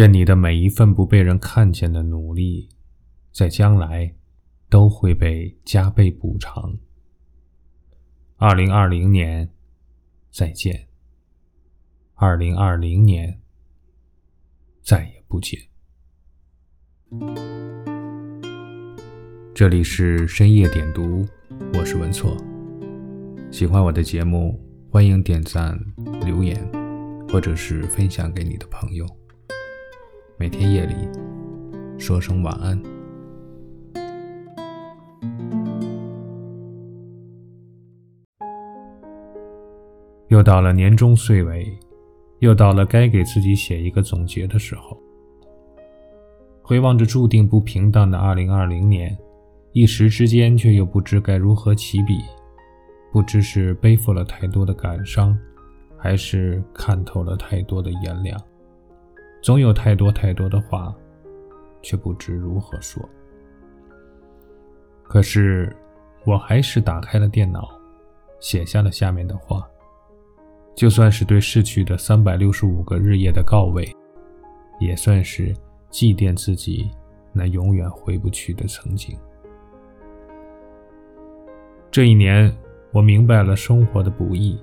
愿你的每一份不被人看见的努力，在将来都会被加倍补偿。二零二零年，再见。二零二零年，再也不见。这里是深夜点读，我是文错。喜欢我的节目，欢迎点赞、留言，或者是分享给你的朋友。每天夜里说声晚安。又到了年终岁尾，又到了该给自己写一个总结的时候。回望着注定不平淡的二零二零年，一时之间却又不知该如何起笔，不知是背负了太多的感伤，还是看透了太多的炎凉。总有太多太多的话，却不知如何说。可是，我还是打开了电脑，写下了下面的话。就算是对逝去的三百六十五个日夜的告慰，也算是祭奠自己那永远回不去的曾经。这一年，我明白了生活的不易，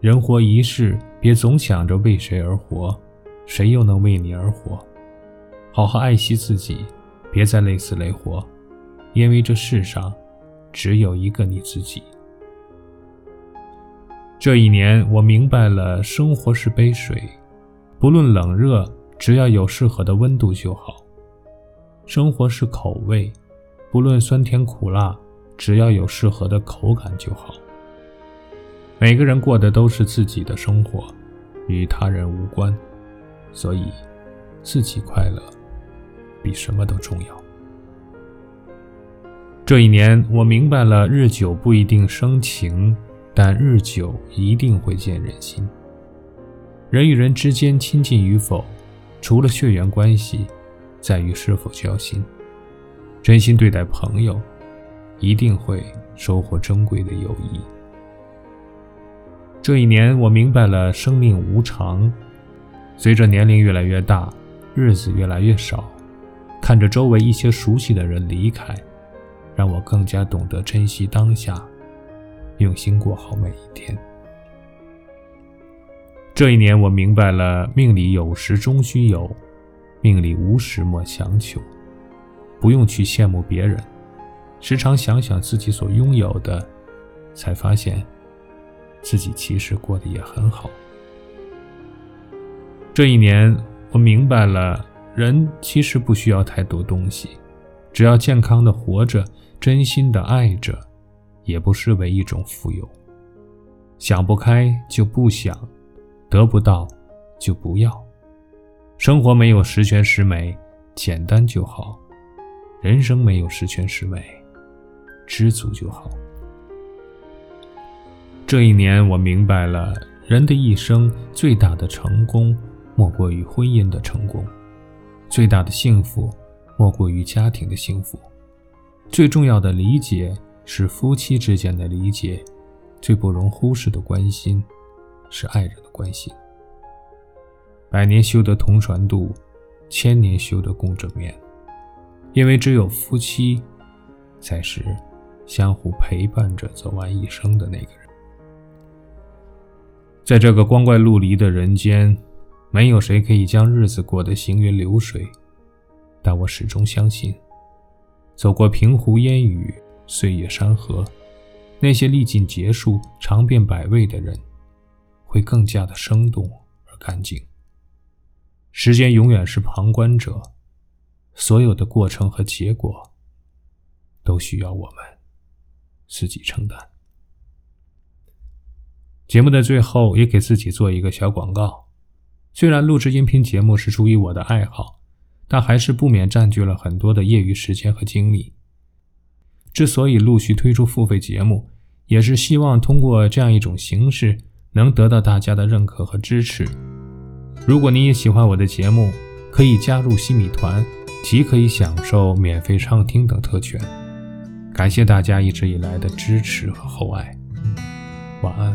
人活一世，别总想着为谁而活。谁又能为你而活？好好爱惜自己，别再累死累活，因为这世上只有一个你自己。这一年，我明白了，生活是杯水，不论冷热，只要有适合的温度就好；生活是口味，不论酸甜苦辣，只要有适合的口感就好。每个人过的都是自己的生活，与他人无关。所以，自己快乐比什么都重要。这一年，我明白了，日久不一定生情，但日久一定会见人心。人与人之间亲近与否，除了血缘关系，在于是否交心。真心对待朋友，一定会收获珍贵的友谊。这一年，我明白了，生命无常。随着年龄越来越大，日子越来越少，看着周围一些熟悉的人离开，让我更加懂得珍惜当下，用心过好每一天。这一年，我明白了命里有时终须有，命里无时莫强求。不用去羡慕别人，时常想想自己所拥有的，才发现自己其实过得也很好。这一年，我明白了，人其实不需要太多东西，只要健康的活着，真心的爱着，也不失为一种富有。想不开就不想，得不到就不要。生活没有十全十美，简单就好；人生没有十全十美，知足就好。这一年，我明白了，人的一生最大的成功。莫过于婚姻的成功，最大的幸福莫过于家庭的幸福，最重要的理解是夫妻之间的理解，最不容忽视的关心是爱人的关心。百年修得同船渡，千年修得共枕眠，因为只有夫妻才是相互陪伴着走完一生的那个人。在这个光怪陆离的人间。没有谁可以将日子过得行云流水，但我始终相信，走过平湖烟雨、岁月山河，那些历尽劫数、尝遍百味的人，会更加的生动而干净。时间永远是旁观者，所有的过程和结果，都需要我们自己承担。节目的最后，也给自己做一个小广告。虽然录制音频节目是出于我的爱好，但还是不免占据了很多的业余时间和精力。之所以陆续推出付费节目，也是希望通过这样一种形式，能得到大家的认可和支持。如果你也喜欢我的节目，可以加入西米团，即可以享受免费畅听等特权。感谢大家一直以来的支持和厚爱。晚安，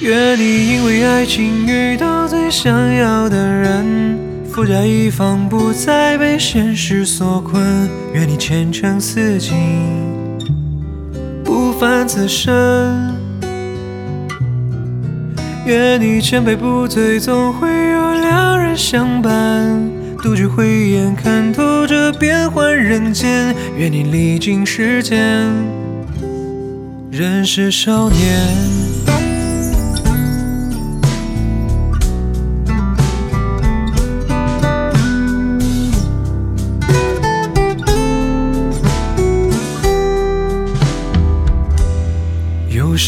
愿你因为爱情遇到最想要的人，富甲一方，不再被现实所困。愿你前程似锦，不凡此生。愿你千杯不醉，总会有良人相伴。独具慧眼，看透这变幻人间。愿你历经世间，仍是少年。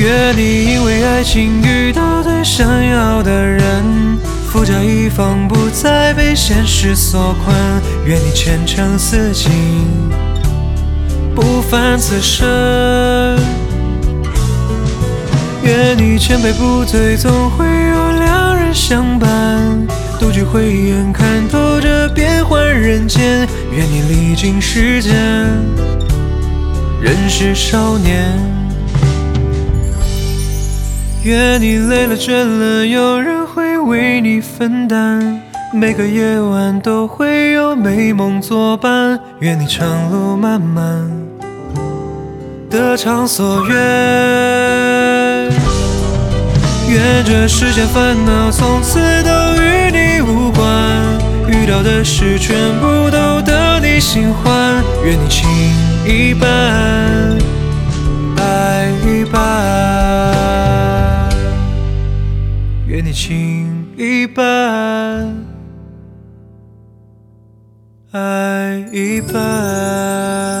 愿你因为爱情遇到最想要的人，富甲一方，不再被现实所困。愿你前程似锦，不凡此生。愿你千杯不醉，总会有良人相伴。独具慧眼，看透这变幻人间。愿你历经世间，仍是少年。愿你累了倦了，有人会为你分担。每个夜晚都会有美梦作伴。愿你长路漫漫，得偿所愿。愿这世间烦恼从此都与你无关，遇到的事全部都得你心欢。愿你情一半，爱一半。给你情一半，爱一半。